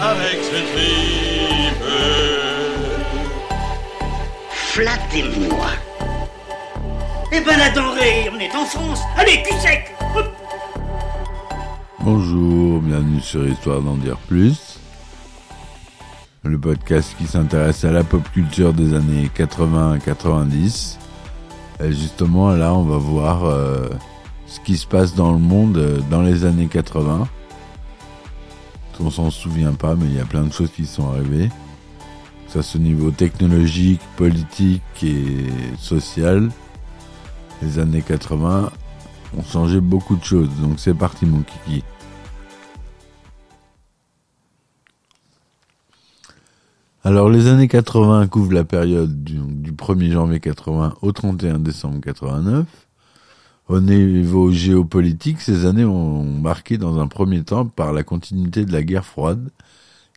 avec ce tripe. Flattez-moi. Eh ben la denrée, on est en France Allez, cul sec Hop Bonjour, bienvenue sur Histoire d'en dire plus. Le podcast qui s'intéresse à la pop culture des années 80-90. Et justement, là, on va voir euh, ce qui se passe dans le monde euh, dans les années 80. On s'en souvient pas, mais il y a plein de choses qui sont arrivées. Que ça soit au niveau technologique, politique et social. Les années 80 ont changé beaucoup de choses. Donc c'est parti mon kiki. Alors les années 80 couvrent la période du, du 1er janvier 80 au 31 décembre 89. Au niveau géopolitique, ces années ont marqué dans un premier temps par la continuité de la guerre froide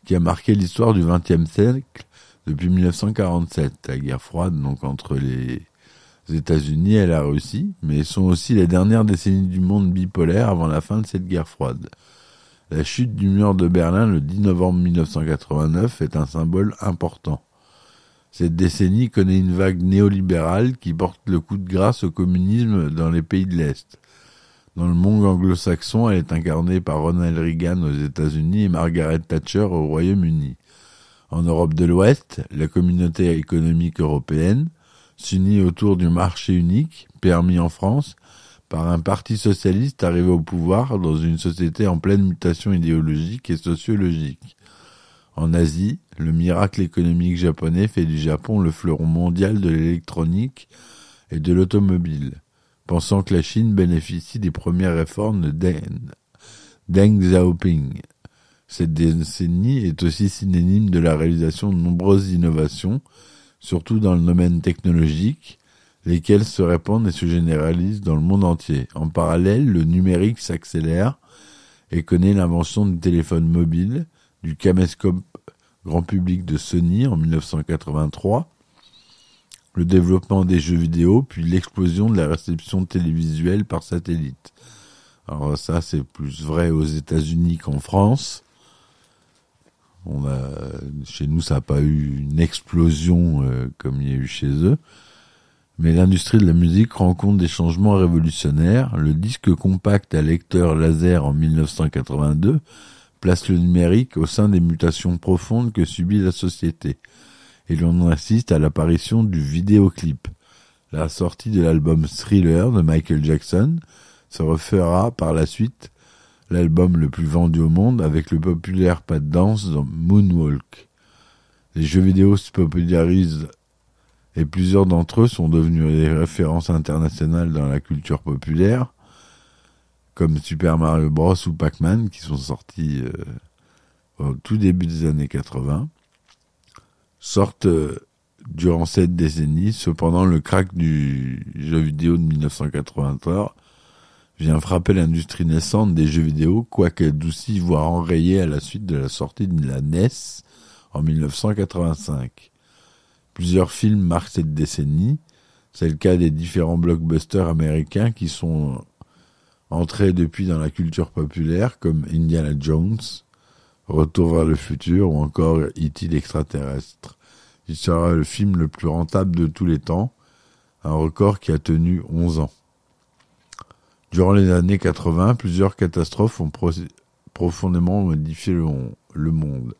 qui a marqué l'histoire du XXe siècle depuis 1947. La guerre froide donc entre les États-Unis et la Russie, mais sont aussi les dernières décennies du monde bipolaire avant la fin de cette guerre froide. La chute du mur de Berlin le 10 novembre 1989 est un symbole important. Cette décennie connaît une vague néolibérale qui porte le coup de grâce au communisme dans les pays de l'Est. Dans le monde anglo-saxon, elle est incarnée par Ronald Reagan aux États-Unis et Margaret Thatcher au Royaume-Uni. En Europe de l'Ouest, la communauté économique européenne s'unit autour du marché unique, permis en France, par un parti socialiste arrivé au pouvoir dans une société en pleine mutation idéologique et sociologique. En Asie, le miracle économique japonais fait du Japon le fleuron mondial de l'électronique et de l'automobile, pensant que la Chine bénéficie des premières réformes de Deng, Deng Xiaoping. Cette décennie est aussi synonyme de la réalisation de nombreuses innovations, surtout dans le domaine technologique, lesquelles se répandent et se généralisent dans le monde entier. En parallèle, le numérique s'accélère et connaît l'invention du téléphone mobile, du caméscope grand public de Sony en 1983, le développement des jeux vidéo, puis l'explosion de la réception télévisuelle par satellite. Alors ça, c'est plus vrai aux États-Unis qu'en France. Chez nous, ça n'a pas eu une explosion euh, comme il y a eu chez eux. Mais l'industrie de la musique rencontre des changements révolutionnaires. Le disque compact à lecteur laser en 1982 place le numérique au sein des mutations profondes que subit la société. Et l'on assiste à l'apparition du vidéoclip. La sortie de l'album Thriller de Michael Jackson se refera par la suite l'album le plus vendu au monde avec le populaire pas de danse dans Moonwalk. Les jeux vidéo se popularisent et plusieurs d'entre eux sont devenus des références internationales dans la culture populaire, comme Super Mario Bros ou Pac-Man, qui sont sortis euh, au tout début des années 80, sortent euh, durant cette décennie. Cependant, le crack du jeu vidéo de 1983 vient frapper l'industrie naissante des jeux vidéo, quoique adoucie, voire enrayée à la suite de la sortie de la NES en 1985. Plusieurs films marquent cette décennie. C'est le cas des différents blockbusters américains qui sont entrés depuis dans la culture populaire, comme Indiana Jones, Retour vers le futur ou encore E.T. l'extraterrestre. Il sera le film le plus rentable de tous les temps, un record qui a tenu 11 ans. Durant les années 80, plusieurs catastrophes ont profondément modifié le, le monde.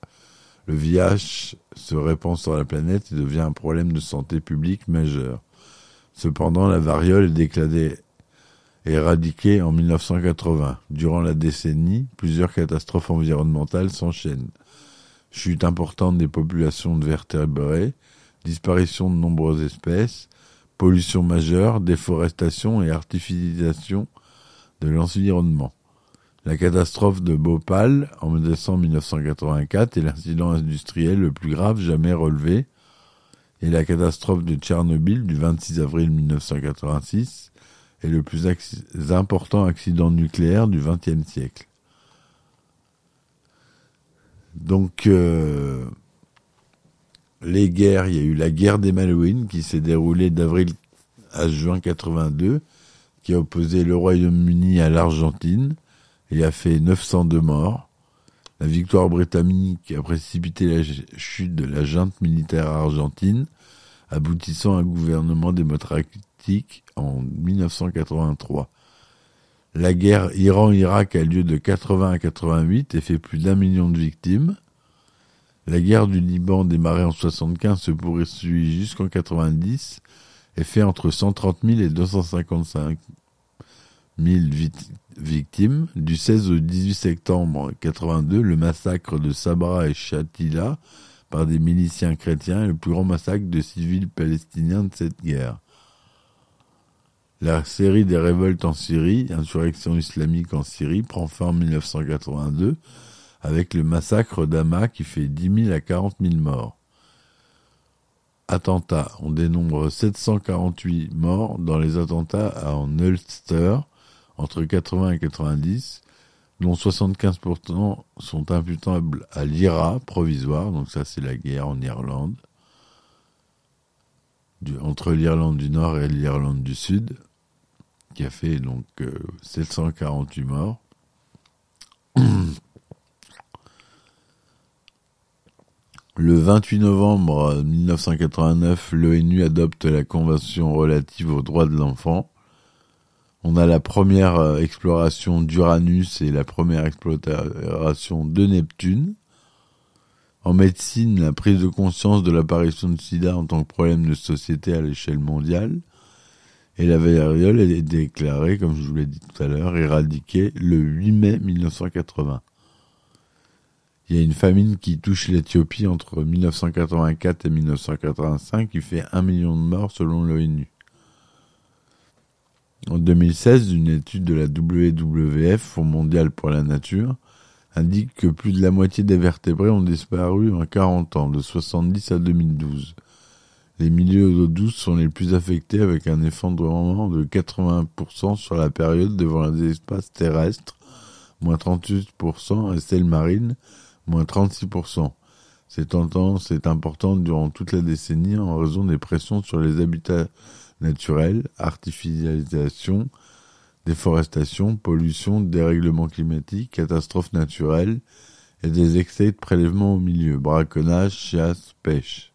Le VIH se répand sur la planète et devient un problème de santé publique majeur. Cependant, la variole est déclarée éradiquée en 1980. Durant la décennie, plusieurs catastrophes environnementales s'enchaînent. Chute importante des populations de vertébrés, disparition de nombreuses espèces, pollution majeure, déforestation et artificialisation de l'environnement. la catastrophe de Bhopal en décembre 1984 est l'incident industriel le plus grave jamais relevé, et la catastrophe de Tchernobyl du 26 avril 1986 est le plus important accident nucléaire du XXe siècle. Donc, euh, les guerres, il y a eu la guerre des Malouines qui s'est déroulée d'avril à juin 82, qui a opposé le Royaume-Uni à l'Argentine et a fait 902 morts. La victoire britannique a précipité la chute de la junte militaire argentine, aboutissant à un gouvernement démocratique en 1983. La guerre Iran-Irak a lieu de 80 à 88 et fait plus d'un million de victimes. La guerre du Liban démarrée en 75 se poursuit jusqu'en 90 et fait entre 130 000 et 255 000 victimes. Du 16 au 18 septembre 82, le massacre de Sabra et Shatila par des miliciens chrétiens est le plus grand massacre de civils palestiniens de cette guerre. La série des révoltes en Syrie, insurrection islamique en Syrie, prend fin en 1982 avec le massacre d'Hama qui fait 10 000 à 40 000 morts. Attentats, on dénombre 748 morts dans les attentats en Ulster entre 80 et 90, dont 75% sont imputables à l'IRA provisoire, donc ça c'est la guerre en Irlande, entre l'Irlande du Nord et l'Irlande du Sud qui a fait donc 748 euh, morts. Le 28 novembre 1989, l'ONU adopte la Convention relative aux droits de l'enfant. On a la première euh, exploration d'Uranus et la première exploration de Neptune. En médecine, la prise de conscience de l'apparition de sida en tant que problème de société à l'échelle mondiale et la variole est déclarée, comme je vous l'ai dit tout à l'heure, éradiquée le 8 mai 1980. Il y a une famine qui touche l'Éthiopie entre 1984 et 1985 qui fait un million de morts selon l'ONU. En 2016, une étude de la WWF, Fonds mondial pour la nature, indique que plus de la moitié des vertébrés ont disparu en 40 ans, de 70 à 2012. Les milieux d'eau douce sont les plus affectés avec un effondrement de 80% sur la période devant les espaces terrestres, moins 38%, et celles marines, moins 36%. Cette tendance est importante durant toute la décennie en raison des pressions sur les habitats naturels, artificialisation, déforestation, pollution, dérèglement climatique, catastrophes naturelles et des excès de prélèvement au milieu, braconnage, chasse, pêche.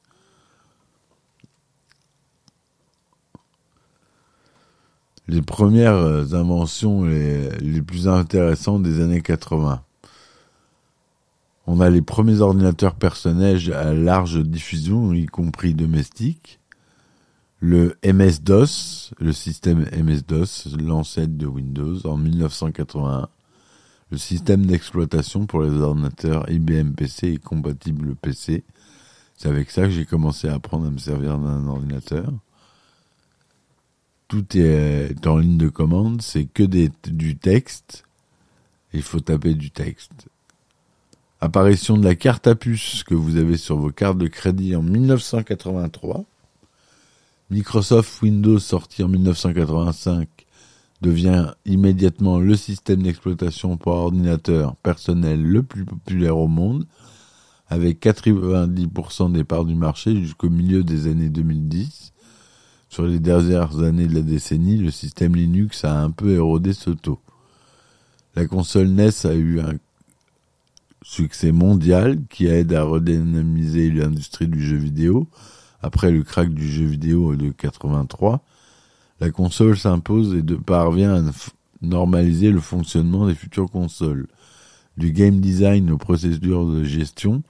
Les premières inventions les, les, plus intéressantes des années 80. On a les premiers ordinateurs personnels à large diffusion, y compris domestiques. Le MS-DOS, le système MS-DOS, l'ancêtre de Windows, en 1981. Le système d'exploitation pour les ordinateurs IBM PC et compatible PC. C'est avec ça que j'ai commencé à apprendre à me servir d'un ordinateur tout est en ligne de commande, c'est que du texte. Il faut taper du texte. Apparition de la carte à puce que vous avez sur vos cartes de crédit en 1983. Microsoft Windows sorti en 1985 devient immédiatement le système d'exploitation pour ordinateur personnel le plus populaire au monde, avec 90% des parts du marché jusqu'au milieu des années 2010. Sur les dernières années de la décennie, le système Linux a un peu érodé ce taux. La console NES a eu un succès mondial qui aide à redynamiser l'industrie du jeu vidéo. Après le crack du jeu vidéo de 83, la console s'impose et parvient à normaliser le fonctionnement des futures consoles. Du game design aux procédures de gestion,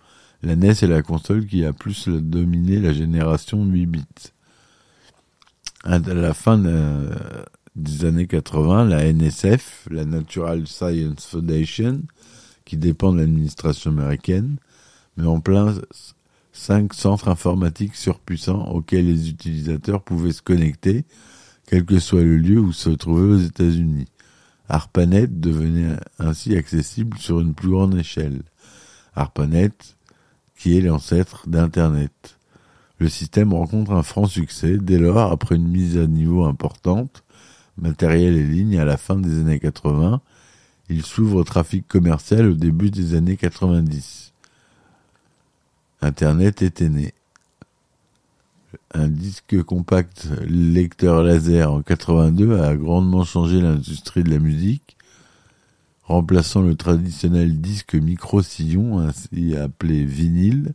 la NES est la console qui a plus dominé la génération 8 bits à la fin des années 80, la NSF, la Natural Science Foundation, qui dépend de l'administration américaine, met en place cinq centres informatiques surpuissants auxquels les utilisateurs pouvaient se connecter, quel que soit le lieu où se trouvaient aux États-Unis. ARPANET devenait ainsi accessible sur une plus grande échelle. ARPANET, qui est l'ancêtre d'Internet. Le système rencontre un franc succès dès lors, après une mise à niveau importante, matériel et ligne à la fin des années 80, il s'ouvre au trafic commercial au début des années 90. Internet était né. Un disque compact lecteur laser en 82 a grandement changé l'industrie de la musique, remplaçant le traditionnel disque micro-sillon, ainsi appelé vinyle.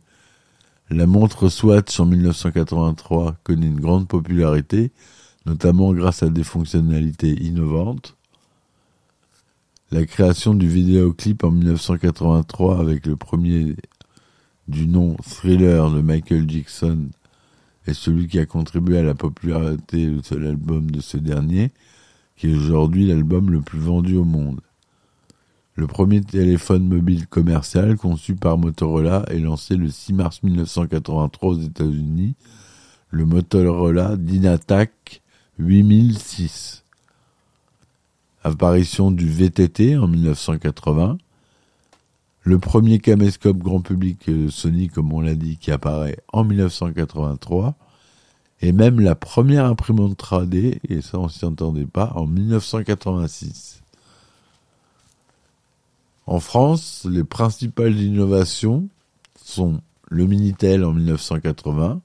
La montre Swatch en 1983 connaît une grande popularité, notamment grâce à des fonctionnalités innovantes. La création du vidéoclip en 1983 avec le premier du nom Thriller de Michael Jackson est celui qui a contribué à la popularité de l'album de ce dernier, qui est aujourd'hui l'album le plus vendu au monde. Le premier téléphone mobile commercial conçu par Motorola est lancé le 6 mars 1983 aux États-Unis, le Motorola Dynatac 8006. Apparition du VTT en 1980. Le premier caméscope grand public Sony, comme on l'a dit, qui apparaît en 1983. Et même la première imprimante 3D, et ça on s'y entendait pas, en 1986. En France, les principales innovations sont le Minitel en 1980,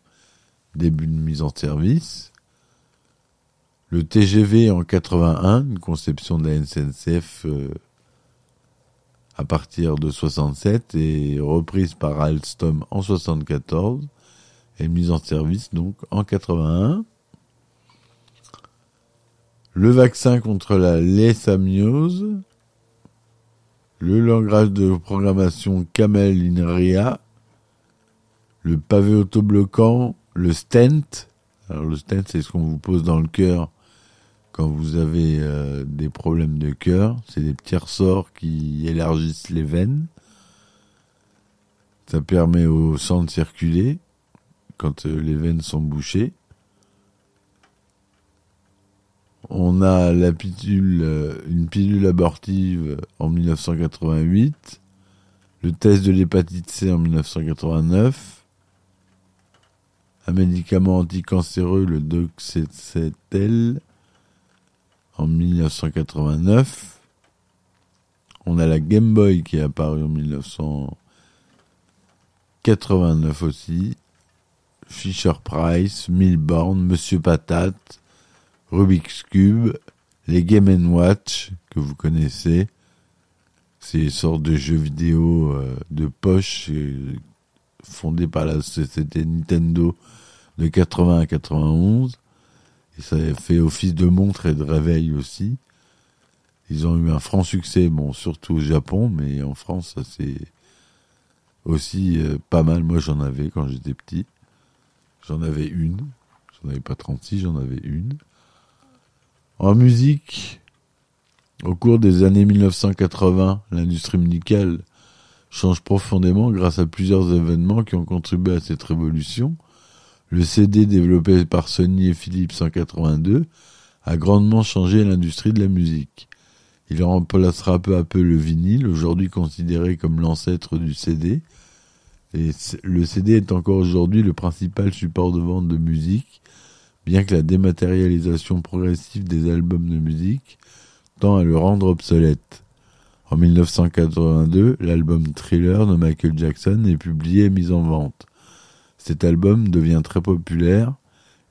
début de mise en service, le TGV en 81, une conception de la SNCF euh, à partir de 67 et reprise par Alstom en 74 et mise en service donc en 81. Le vaccin contre la léshamiose, le langage de programmation Camel INRIA, le pavé autobloquant, le stent. Alors le stent, c'est ce qu'on vous pose dans le cœur quand vous avez euh, des problèmes de cœur, c'est des petits ressorts qui élargissent les veines. Ça permet au sang de circuler quand euh, les veines sont bouchées. On a la pilule, euh, une pilule abortive en 1988, le test de l'hépatite C en 1989, un médicament anticancéreux, le doxetel, en 1989. On a la Game Boy qui est apparue en 1989 aussi. Fisher Price, Milborn, Monsieur Patate, Rubik's Cube, les Game Watch que vous connaissez. Ces sortes de jeux vidéo euh, de poche euh, fondés par la société Nintendo de 80 à 91 ça a fait office de montre et de réveil aussi. Ils ont eu un franc succès, surtout au Japon, mais en France, ça c'est aussi euh, pas mal. Moi, j'en avais quand j'étais petit. J'en avais une. J'en avais pas 36, j'en avais une. En musique, au cours des années 1980, l'industrie musicale change profondément grâce à plusieurs événements qui ont contribué à cette révolution. Le CD développé par Sony et Philips en 82 a grandement changé l'industrie de la musique. Il remplacera peu à peu le vinyle, aujourd'hui considéré comme l'ancêtre du CD. Et le CD est encore aujourd'hui le principal support de vente de musique, bien que la dématérialisation progressive des albums de musique tend à le rendre obsolète. En 1982, l'album Thriller de Michael Jackson est publié et mis en vente. Cet album devient très populaire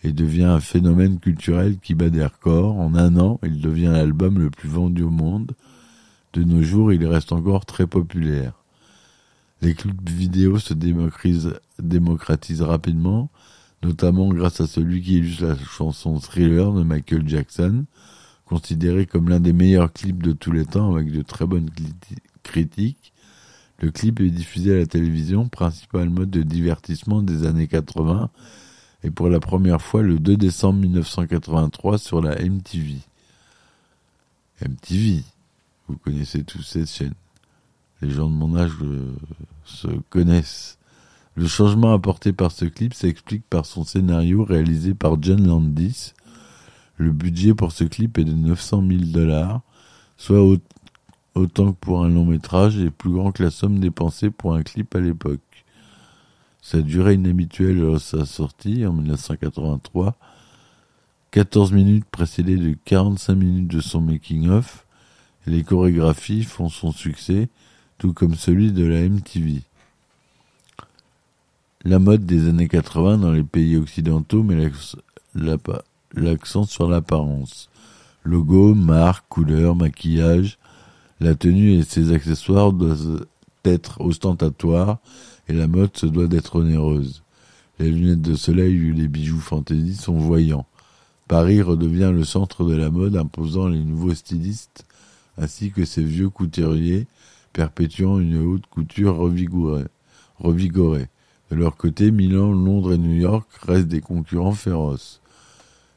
et devient un phénomène culturel qui bat des records. En un an, il devient l'album le plus vendu au monde. De nos jours, il reste encore très populaire. Les clips vidéo se démocratisent, rapidement, notamment grâce à celui qui illustre la chanson Thriller de Michael Jackson, considéré comme l'un des meilleurs clips de tous les temps avec de très bonnes critiques le clip est diffusé à la télévision, principal mode de divertissement des années 80, et pour la première fois le 2 décembre 1983 sur la MTV. MTV, vous connaissez tous cette chaîne. Les gens de mon âge euh, se connaissent. Le changement apporté par ce clip s'explique par son scénario réalisé par John Landis. Le budget pour ce clip est de 900 000 dollars, soit au- autant que pour un long métrage et plus grand que la somme dépensée pour un clip à l'époque. Sa durée inhabituelle à sa sortie en 1983, 14 minutes précédées de 45 minutes de son making-of, les chorégraphies font son succès, tout comme celui de la MTV. La mode des années 80 dans les pays occidentaux met l'accent sur l'apparence. Logo, marque, couleur, maquillage, la tenue et ses accessoires doivent être ostentatoires et la mode se doit d'être onéreuse. Les lunettes de soleil ou les bijoux fantaisie sont voyants. Paris redevient le centre de la mode imposant les nouveaux stylistes ainsi que ces vieux couturiers perpétuant une haute couture revigorée. De leur côté, Milan, Londres et New York restent des concurrents féroces.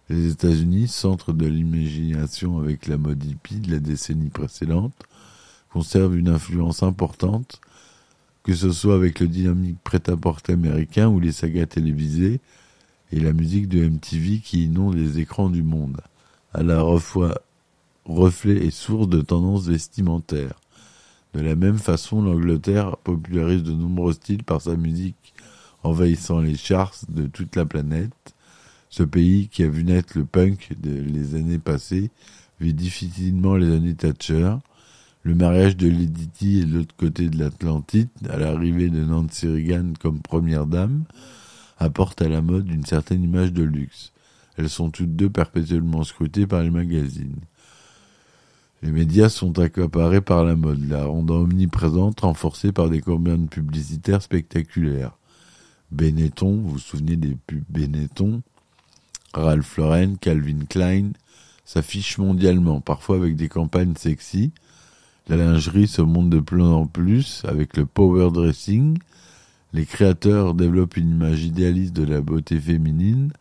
Les États-Unis, centre de l'imagination avec la mode hippie de la décennie précédente, conservent une influence importante, que ce soit avec le dynamique prêt-à-porter américain ou les sagas télévisées et la musique de MTV qui inonde les écrans du monde, à la fois reflet et source de tendances vestimentaires. De la même façon, l'Angleterre popularise de nombreux styles par sa musique envahissant les charts de toute la planète. Ce pays qui a vu naître le punk de- les années passées vit difficilement les années Thatcher. Le mariage de Lady Di est de l'autre côté de l'Atlantide, à l'arrivée de Nancy Reagan comme première dame, apporte à la mode une certaine image de luxe. Elles sont toutes deux perpétuellement scrutées par les magazines. Les médias sont accaparés par la mode, la rendant omniprésente, renforcée par des campagnes publicitaires spectaculaires. Benetton, vous vous souvenez des pubs Benetton? Ralph Lauren, Calvin Klein s'affichent mondialement, parfois avec des campagnes sexy. La lingerie se monte de plus en plus avec le power dressing. Les créateurs développent une image idéaliste de la beauté féminine,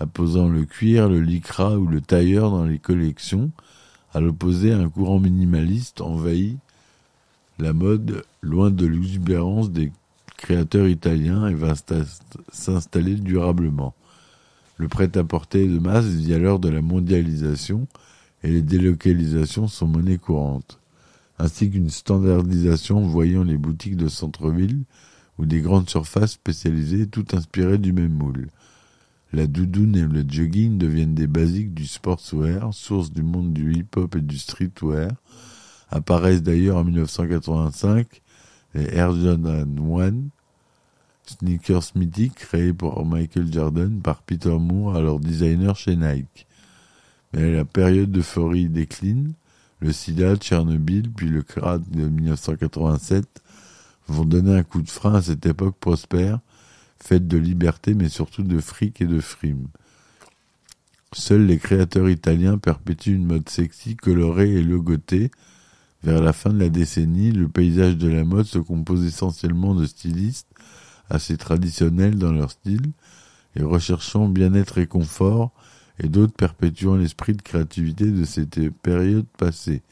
apposant le cuir, le lycra ou le tailleur dans les collections, à l'opposé un courant minimaliste envahit la mode loin de l'exubérance des créateurs italiens et va sta- s'installer durablement. Le prêt-à-porter de masse via l'heure de la mondialisation et les délocalisations sont monnaie courante, ainsi qu'une standardisation voyant les boutiques de centre-ville ou des grandes surfaces spécialisées tout inspirées du même moule. La doudoune et le jogging deviennent des basiques du sportswear, source du monde du hip-hop et du streetwear. Apparaissent d'ailleurs en 1985 les Air Jordan 1, sneakers mythiques créés pour Michael Jordan par Peter Moore, alors designer chez Nike. Mais la période d'euphorie décline. Le sida, Tchernobyl, puis le crash de 1987 vont donner un coup de frein à cette époque prospère, faite de liberté mais surtout de fric et de frime. Seuls les créateurs italiens perpétuent une mode sexy, colorée et logotée. Vers la fin de la décennie, le paysage de la mode se compose essentiellement de stylistes assez traditionnels dans leur style et recherchant bien-être et confort, et d'autres perpétuant l'esprit de créativité de cette période passée.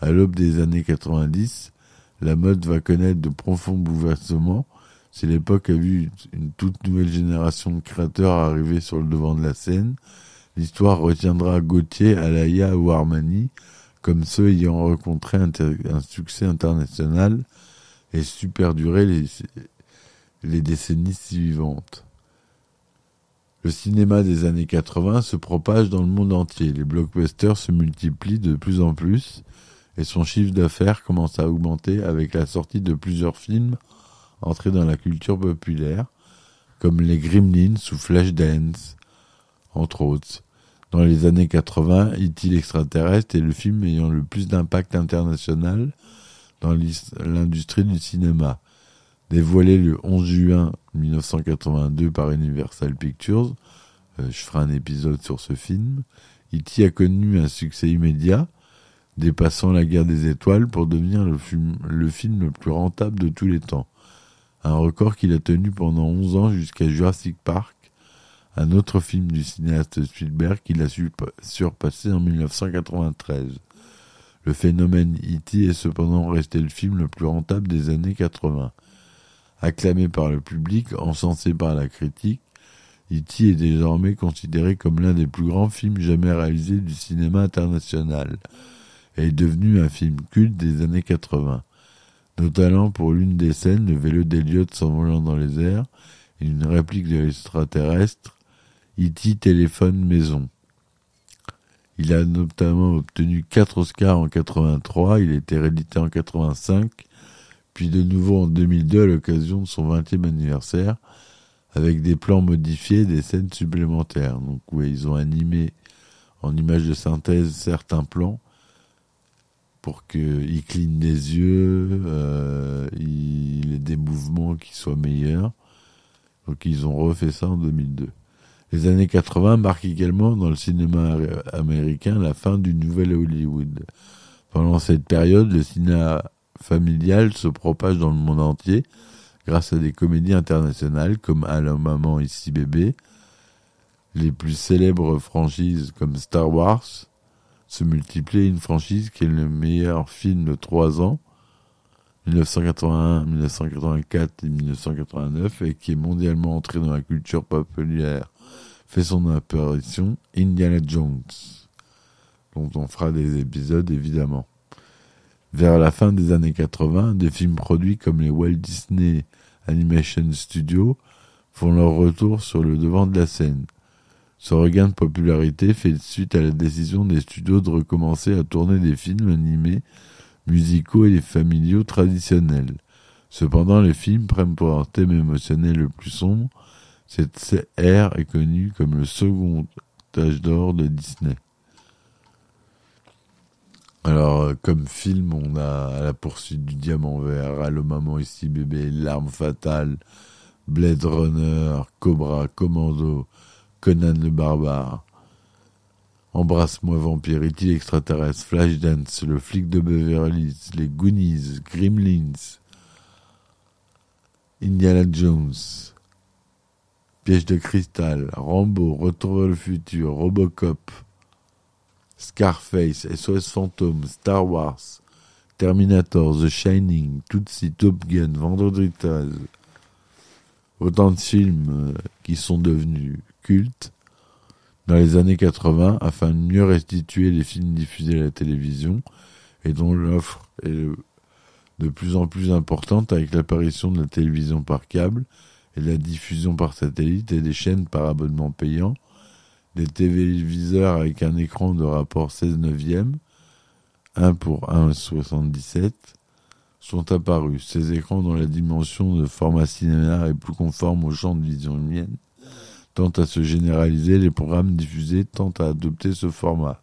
À l'aube des années 90, la mode va connaître de profonds bouleversements. Si l'époque a vu une toute nouvelle génération de créateurs arriver sur le devant de la scène, l'histoire retiendra Gauthier, Alaya ou Armani comme ceux ayant rencontré un, succès international et su perdurer les, les décennies suivantes. Le cinéma des années 80 se propage dans le monde entier. Les blockbusters se multiplient de plus en plus et son chiffre d'affaires commence à augmenter avec la sortie de plusieurs films entrés dans la culture populaire, comme les Gremlins ou Flashdance, entre autres. Dans les années 80, E.T. l'extraterrestre est le film ayant le plus d'impact international dans l'industrie du cinéma. Dévoilé le 11 juin 1982 par Universal Pictures, euh, je ferai un épisode sur ce film, E.T. a connu un succès immédiat, dépassant la guerre des étoiles pour devenir le film, le film le plus rentable de tous les temps. Un record qu'il a tenu pendant 11 ans jusqu'à Jurassic Park, un autre film du cinéaste Spielberg qu'il a surpassé en 1993. Le phénomène E.T. est cependant resté le film le plus rentable des années 80. Acclamé par le public, encensé par la critique, E.T. est désormais considéré comme l'un des plus grands films jamais réalisés du cinéma international. et est devenu un film culte des années 80, notamment pour l'une des scènes, le vélo d'Eliott s'envolant dans les airs, et une réplique de l'extraterrestre, E.T. téléphone maison. Il a notamment obtenu quatre Oscars en 83, il a été réédité en 85, puis de nouveau en 2002 à l'occasion de son 20e anniversaire, avec des plans modifiés et des scènes supplémentaires. Donc oui, ils ont animé en image de synthèse certains plans pour qu'il cligne des yeux, euh, il ait des mouvements qui soient meilleurs. Donc ils ont refait ça en 2002. Les années 80 marquent également dans le cinéma américain la fin du nouvel Hollywood. Pendant cette période, le cinéma familial se propage dans le monde entier grâce à des comédies internationales comme Allô maman ici bébé. Les plus célèbres franchises comme Star Wars se multiplient une franchise qui est le meilleur film de trois ans 1981, 1984 et 1989 et qui est mondialement entré dans la culture populaire fait son apparition Indiana Jones, dont on fera des épisodes évidemment. Vers la fin des années 80, des films produits comme les Walt Disney Animation Studios font leur retour sur le devant de la scène. Ce regain de popularité fait suite à la décision des studios de recommencer à tourner des films animés, musicaux et familiaux traditionnels. Cependant, les films prennent pour leur thème émotionnel le plus sombre. Cette ère est connue comme le second âge d'or de Disney. Alors, euh, comme film, on a À la poursuite du diamant vert, Allô maman ici bébé, L'arme fatale, Blade Runner, Cobra, Commando, Conan le barbare, Embrasse-moi vampire, extraterrestre, Flashdance, Le flic de Beverly Hills, Les Goonies, Gremlins, Indiana Jones, Piège de cristal, Rambo, Retour vers le futur, Robocop, Scarface, SOS Fantôme, Star Wars, Terminator, The Shining, Tootsie, Top Gun, Vendredi 13. Autant de films euh, qui sont devenus cultes dans les années 80 afin de mieux restituer les films diffusés à la télévision et dont l'offre est de plus en plus importante avec l'apparition de la télévision par câble et la diffusion par satellite et des chaînes par abonnement payant des téléviseurs avec un écran de rapport 16 neuvième, 1 pour 1,77, sont apparus. Ces écrans dont la dimension de format cinéma est plus conforme au champ de vision humaine tentent à se généraliser, les programmes diffusés tentent à adopter ce format,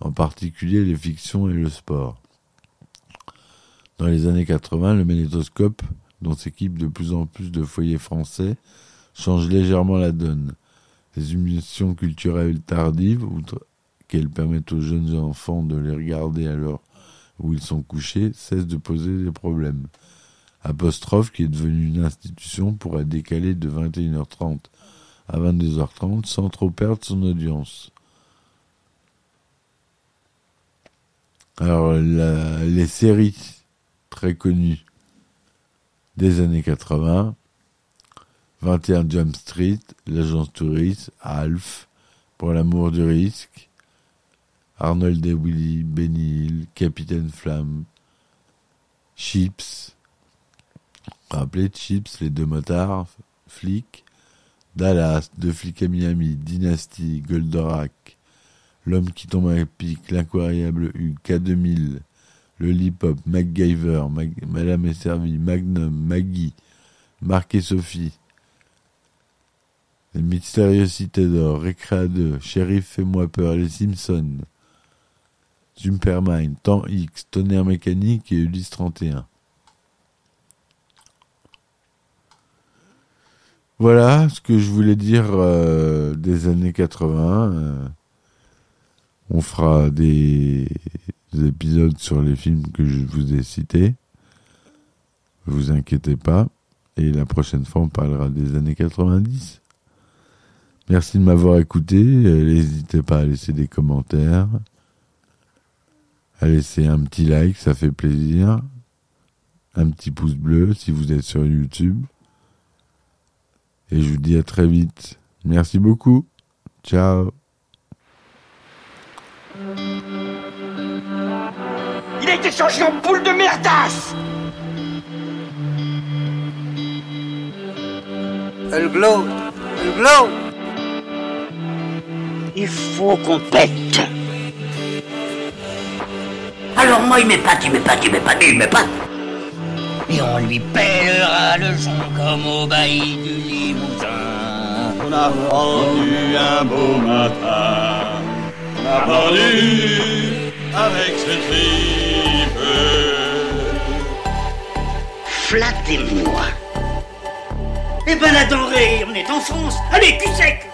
en particulier les fictions et le sport. Dans les années 80, le magnétoscope, dont s'équipent de plus en plus de foyers français, change légèrement la donne. Les émissions culturelles tardives, qu'elles permettent aux jeunes enfants de les regarder à l'heure où ils sont couchés, cessent de poser des problèmes. Apostrophe, qui est devenue une institution, pourrait décaler de 21h30 à 22h30 sans trop perdre son audience. Alors, les séries très connues des années 80, 21 Jump Street, l'agence touriste, Alf, pour l'amour du risque, Arnold et Willy, Benny Hill, Capitaine Flamme, Chips, rappelez Chips, les deux motards, flics, Dallas, deux flics à Miami, Dynasty, Goldorak, L'homme qui tombe à pic, l'incroyable U, K2000, le Lip-Hop, MacGyver, Madame est servie, Magnum, Maggie, Marc et Sophie, les mystérieuses cités d'or, Récréa 2, Shérif Fais-moi peur, Les Simpsons, Supermind, Temps X, Tonnerre mécanique et Ulysse 31. Voilà ce que je voulais dire euh, des années 80. Euh, on fera des, des, épisodes sur les films que je vous ai cités. Vous inquiétez pas. Et la prochaine fois, on parlera des années 90. Merci de m'avoir écouté. Euh, n'hésitez pas à laisser des commentaires, à laisser un petit like, ça fait plaisir. Un petit pouce bleu si vous êtes sur YouTube. Et je vous dis à très vite. Merci beaucoup. Ciao. Il a été changé en boule de merdasse Elle glow, elle glow. Il faut qu'on pète. Alors moi, il m'épate, il m'épate, il m'épate, il m'épate. Et on lui pèlera le son comme au bailli du Limousin. On a pendu un beau matin. On a pendu avec ce tripe. Flattez-moi. Eh ben la denrée, on est en France. Allez, cul sec